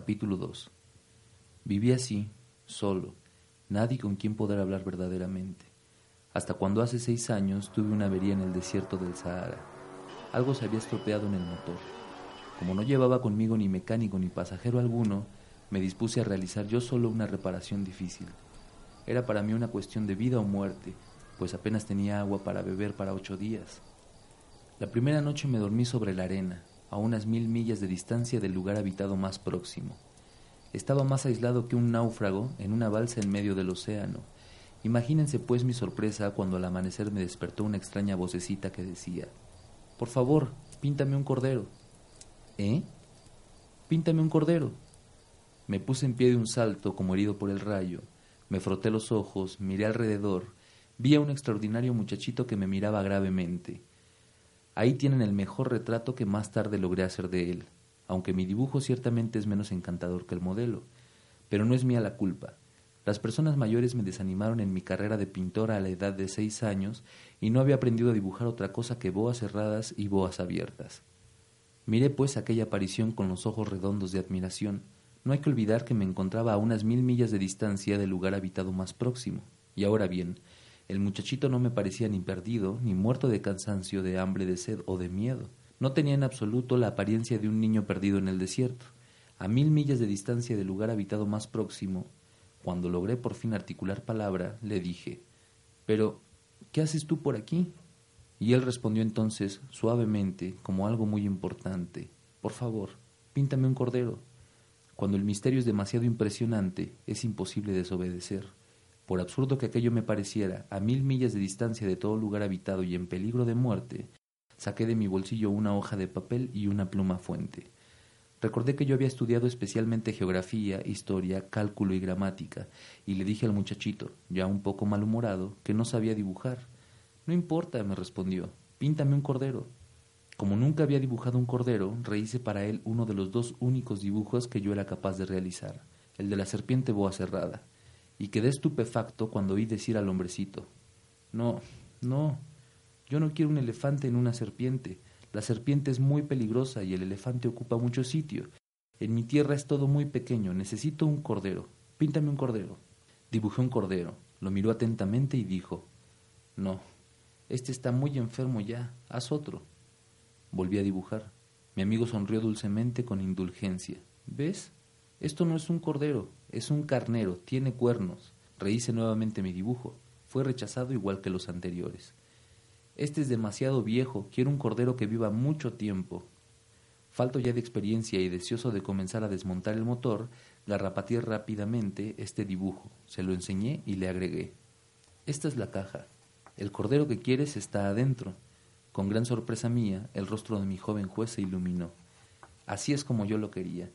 Capítulo 2 Viví así, solo, nadie con quien poder hablar verdaderamente, hasta cuando hace seis años tuve una avería en el desierto del Sahara. Algo se había estropeado en el motor. Como no llevaba conmigo ni mecánico ni pasajero alguno, me dispuse a realizar yo solo una reparación difícil. Era para mí una cuestión de vida o muerte, pues apenas tenía agua para beber para ocho días. La primera noche me dormí sobre la arena, a unas mil millas de distancia del lugar habitado más próximo. Estaba más aislado que un náufrago en una balsa en medio del océano. Imagínense pues mi sorpresa cuando al amanecer me despertó una extraña vocecita que decía Por favor, píntame un cordero. ¿Eh? Píntame un cordero. Me puse en pie de un salto como herido por el rayo. Me froté los ojos, miré alrededor, vi a un extraordinario muchachito que me miraba gravemente. Ahí tienen el mejor retrato que más tarde logré hacer de él, aunque mi dibujo ciertamente es menos encantador que el modelo. Pero no es mía la culpa. Las personas mayores me desanimaron en mi carrera de pintora a la edad de seis años y no había aprendido a dibujar otra cosa que boas cerradas y boas abiertas. Miré pues aquella aparición con los ojos redondos de admiración. No hay que olvidar que me encontraba a unas mil millas de distancia del lugar habitado más próximo. Y ahora bien, el muchachito no me parecía ni perdido, ni muerto de cansancio, de hambre, de sed o de miedo. No tenía en absoluto la apariencia de un niño perdido en el desierto. A mil millas de distancia del lugar habitado más próximo, cuando logré por fin articular palabra, le dije Pero, ¿qué haces tú por aquí? Y él respondió entonces, suavemente, como algo muy importante Por favor, píntame un cordero. Cuando el misterio es demasiado impresionante, es imposible desobedecer. Por absurdo que aquello me pareciera, a mil millas de distancia de todo lugar habitado y en peligro de muerte, saqué de mi bolsillo una hoja de papel y una pluma fuente. Recordé que yo había estudiado especialmente geografía, historia, cálculo y gramática, y le dije al muchachito, ya un poco malhumorado, que no sabía dibujar. No importa, me respondió, píntame un cordero. Como nunca había dibujado un cordero, rehice para él uno de los dos únicos dibujos que yo era capaz de realizar, el de la serpiente boa cerrada, y quedé estupefacto cuando oí decir al hombrecito, No, no, yo no quiero un elefante en una serpiente, la serpiente es muy peligrosa y el elefante ocupa mucho sitio. En mi tierra es todo muy pequeño, necesito un cordero. Píntame un cordero. Dibujé un cordero, lo miró atentamente y dijo, No, este está muy enfermo ya, haz otro. Volví a dibujar. Mi amigo sonrió dulcemente con indulgencia. ¿Ves? Esto no es un cordero, es un carnero, tiene cuernos. Rehice nuevamente mi dibujo. Fue rechazado igual que los anteriores. Este es demasiado viejo, quiero un cordero que viva mucho tiempo. Falto ya de experiencia y deseoso de comenzar a desmontar el motor, garrapateé rápidamente este dibujo, se lo enseñé y le agregué. Esta es la caja. El cordero que quieres está adentro. Con gran sorpresa mía, el rostro de mi joven juez se iluminó. Así es como yo lo quería.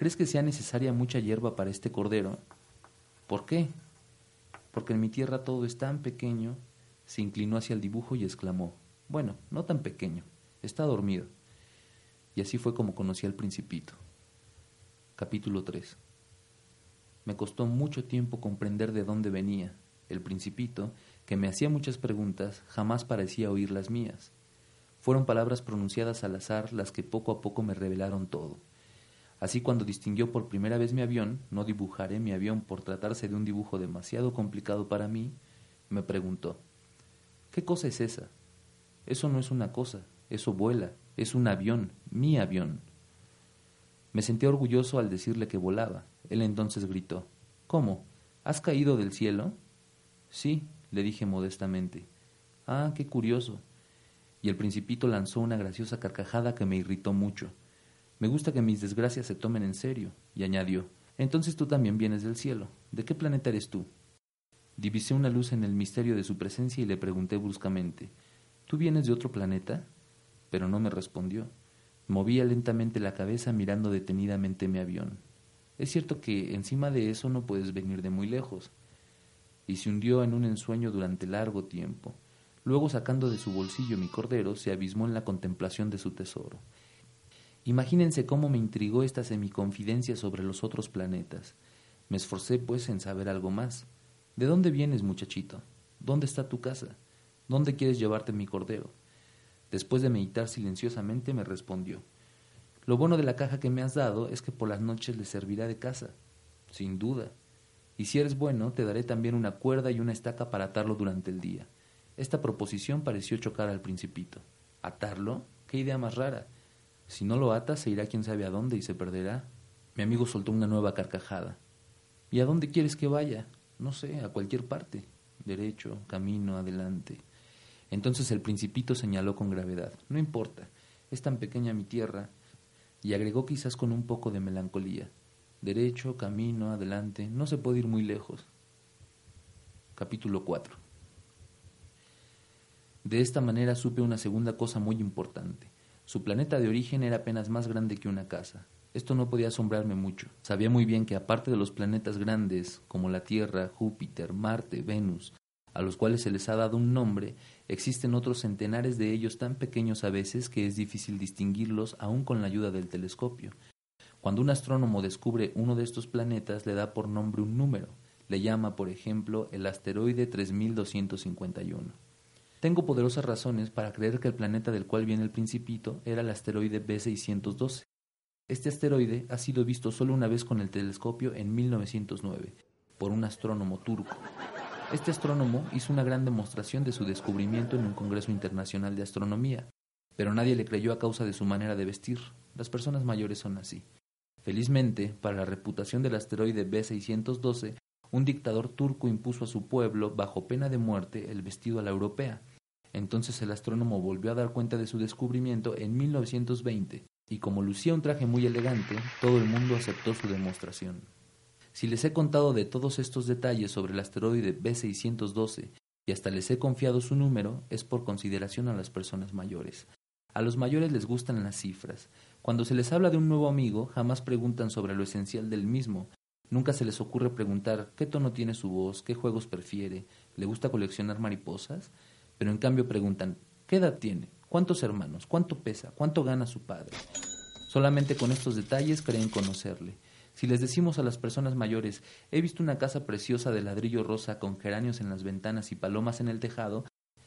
¿Crees que sea necesaria mucha hierba para este cordero? ¿Por qué? Porque en mi tierra todo es tan pequeño se inclinó hacia el dibujo y exclamó Bueno, no tan pequeño, está dormido. Y así fue como conocí al principito. Capítulo 3 Me costó mucho tiempo comprender de dónde venía. El principito, que me hacía muchas preguntas, jamás parecía oír las mías. Fueron palabras pronunciadas al azar las que poco a poco me revelaron todo. Así cuando distinguió por primera vez mi avión, no dibujaré mi avión por tratarse de un dibujo demasiado complicado para mí, me preguntó ¿Qué cosa es esa? Eso no es una cosa, eso vuela, es un avión, mi avión. Me sentí orgulloso al decirle que volaba. Él entonces gritó ¿Cómo? ¿Has caído del cielo? Sí, le dije modestamente. Ah, qué curioso. Y el principito lanzó una graciosa carcajada que me irritó mucho. Me gusta que mis desgracias se tomen en serio, y añadió Entonces tú también vienes del cielo. ¿De qué planeta eres tú? Divisé una luz en el misterio de su presencia y le pregunté bruscamente ¿Tú vienes de otro planeta? Pero no me respondió. Movía lentamente la cabeza mirando detenidamente mi avión. Es cierto que encima de eso no puedes venir de muy lejos. Y se hundió en un ensueño durante largo tiempo. Luego, sacando de su bolsillo mi cordero, se abismó en la contemplación de su tesoro. Imagínense cómo me intrigó esta semiconfidencia sobre los otros planetas. Me esforcé, pues, en saber algo más. ¿De dónde vienes, muchachito? ¿Dónde está tu casa? ¿Dónde quieres llevarte mi cordero? Después de meditar silenciosamente me respondió Lo bueno de la caja que me has dado es que por las noches le servirá de casa. Sin duda. Y si eres bueno, te daré también una cuerda y una estaca para atarlo durante el día. Esta proposición pareció chocar al principito. ¿Atarlo? ¿Qué idea más rara? Si no lo ata, se irá quién sabe a dónde y se perderá. Mi amigo soltó una nueva carcajada. ¿Y a dónde quieres que vaya? No sé, a cualquier parte. Derecho, camino, adelante. Entonces el principito señaló con gravedad. No importa, es tan pequeña mi tierra. Y agregó quizás con un poco de melancolía. Derecho, camino, adelante, no se puede ir muy lejos. Capítulo 4 De esta manera supe una segunda cosa muy importante. Su planeta de origen era apenas más grande que una casa. Esto no podía asombrarme mucho. Sabía muy bien que aparte de los planetas grandes, como la Tierra, Júpiter, Marte, Venus, a los cuales se les ha dado un nombre, existen otros centenares de ellos tan pequeños a veces que es difícil distinguirlos aún con la ayuda del telescopio. Cuando un astrónomo descubre uno de estos planetas, le da por nombre un número. Le llama, por ejemplo, el asteroide 3251. Tengo poderosas razones para creer que el planeta del cual viene el principito era el asteroide B612. Este asteroide ha sido visto solo una vez con el telescopio en 1909 por un astrónomo turco. Este astrónomo hizo una gran demostración de su descubrimiento en un Congreso Internacional de Astronomía, pero nadie le creyó a causa de su manera de vestir. Las personas mayores son así. Felizmente, para la reputación del asteroide B612, un dictador turco impuso a su pueblo, bajo pena de muerte, el vestido a la europea. Entonces el astrónomo volvió a dar cuenta de su descubrimiento en 1920, y como lucía un traje muy elegante, todo el mundo aceptó su demostración. Si les he contado de todos estos detalles sobre el asteroide B612 y hasta les he confiado su número, es por consideración a las personas mayores. A los mayores les gustan las cifras. Cuando se les habla de un nuevo amigo, jamás preguntan sobre lo esencial del mismo, Nunca se les ocurre preguntar qué tono tiene su voz, qué juegos prefiere, le gusta coleccionar mariposas, pero en cambio preguntan qué edad tiene, cuántos hermanos, cuánto pesa, cuánto gana su padre. Solamente con estos detalles creen conocerle. Si les decimos a las personas mayores, he visto una casa preciosa de ladrillo rosa con geranios en las ventanas y palomas en el tejado,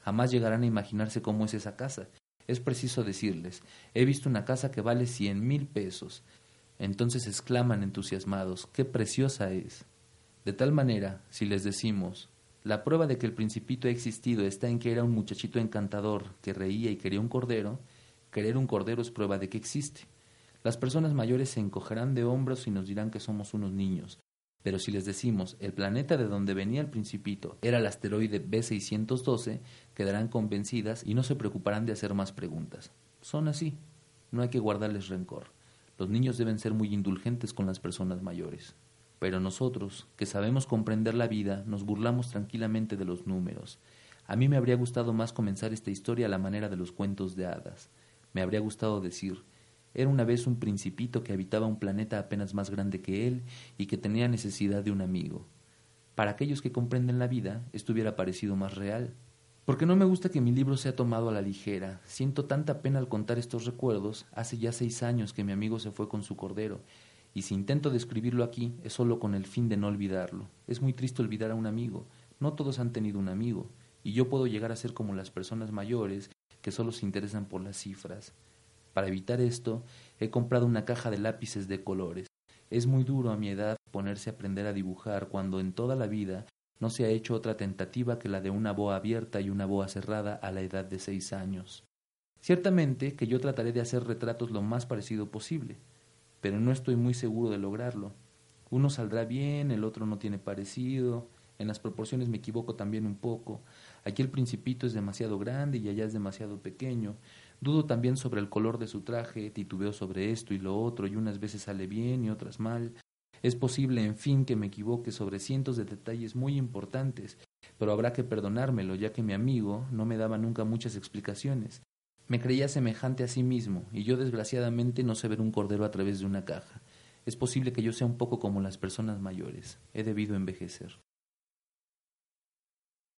jamás llegarán a imaginarse cómo es esa casa. Es preciso decirles, he visto una casa que vale cien mil pesos, entonces exclaman entusiasmados, ¡qué preciosa es! De tal manera, si les decimos, la prueba de que el principito ha existido está en que era un muchachito encantador que reía y quería un cordero, querer un cordero es prueba de que existe. Las personas mayores se encogerán de hombros y nos dirán que somos unos niños. Pero si les decimos el planeta de donde venía el principito era el asteroide B612, quedarán convencidas y no se preocuparán de hacer más preguntas. Son así. No hay que guardarles rencor. Los niños deben ser muy indulgentes con las personas mayores. Pero nosotros, que sabemos comprender la vida, nos burlamos tranquilamente de los números. A mí me habría gustado más comenzar esta historia a la manera de los cuentos de hadas. Me habría gustado decir, era una vez un principito que habitaba un planeta apenas más grande que él y que tenía necesidad de un amigo. Para aquellos que comprenden la vida, esto hubiera parecido más real. Porque no me gusta que mi libro sea tomado a la ligera. Siento tanta pena al contar estos recuerdos. Hace ya seis años que mi amigo se fue con su cordero, y si intento describirlo aquí es solo con el fin de no olvidarlo. Es muy triste olvidar a un amigo. No todos han tenido un amigo, y yo puedo llegar a ser como las personas mayores que solo se interesan por las cifras. Para evitar esto, he comprado una caja de lápices de colores. Es muy duro a mi edad ponerse a aprender a dibujar cuando en toda la vida no se ha hecho otra tentativa que la de una boa abierta y una boa cerrada a la edad de seis años. Ciertamente que yo trataré de hacer retratos lo más parecido posible, pero no estoy muy seguro de lograrlo. Uno saldrá bien, el otro no tiene parecido, en las proporciones me equivoco también un poco. Aquí el principito es demasiado grande y allá es demasiado pequeño. Dudo también sobre el color de su traje, titubeo sobre esto y lo otro, y unas veces sale bien y otras mal. Es posible, en fin, que me equivoque sobre cientos de detalles muy importantes, pero habrá que perdonármelo, ya que mi amigo no me daba nunca muchas explicaciones. Me creía semejante a sí mismo, y yo desgraciadamente no sé ver un cordero a través de una caja. Es posible que yo sea un poco como las personas mayores. He debido envejecer.